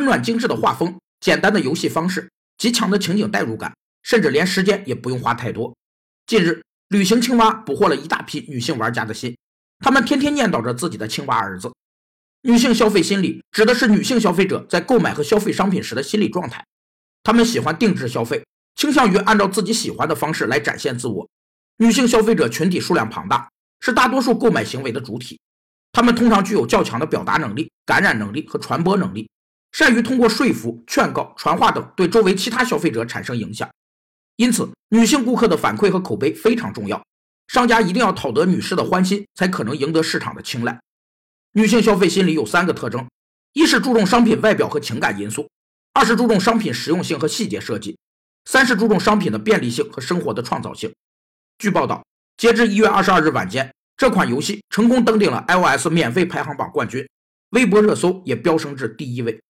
温暖精致的画风、简单的游戏方式、极强的情景代入感，甚至连时间也不用花太多。近日，旅行青蛙捕获了一大批女性玩家的心，她们天天念叨着自己的青蛙儿子。女性消费心理指的是女性消费者在购买和消费商品时的心理状态，她们喜欢定制消费，倾向于按照自己喜欢的方式来展现自我。女性消费者群体数量庞大，是大多数购买行为的主体。她们通常具有较强的表达能力、感染能力和传播能力，善于通过说服、劝告、传话等对周围其他消费者产生影响。因此，女性顾客的反馈和口碑非常重要。商家一定要讨得女士的欢心，才可能赢得市场的青睐。女性消费心理有三个特征：一是注重商品外表和情感因素；二是注重商品实用性和细节设计；三是注重商品的便利性和生活的创造性。据报道，截至一月二十二日晚间，这款游戏成功登顶了 iOS 免费排行榜冠军，微博热搜也飙升至第一位。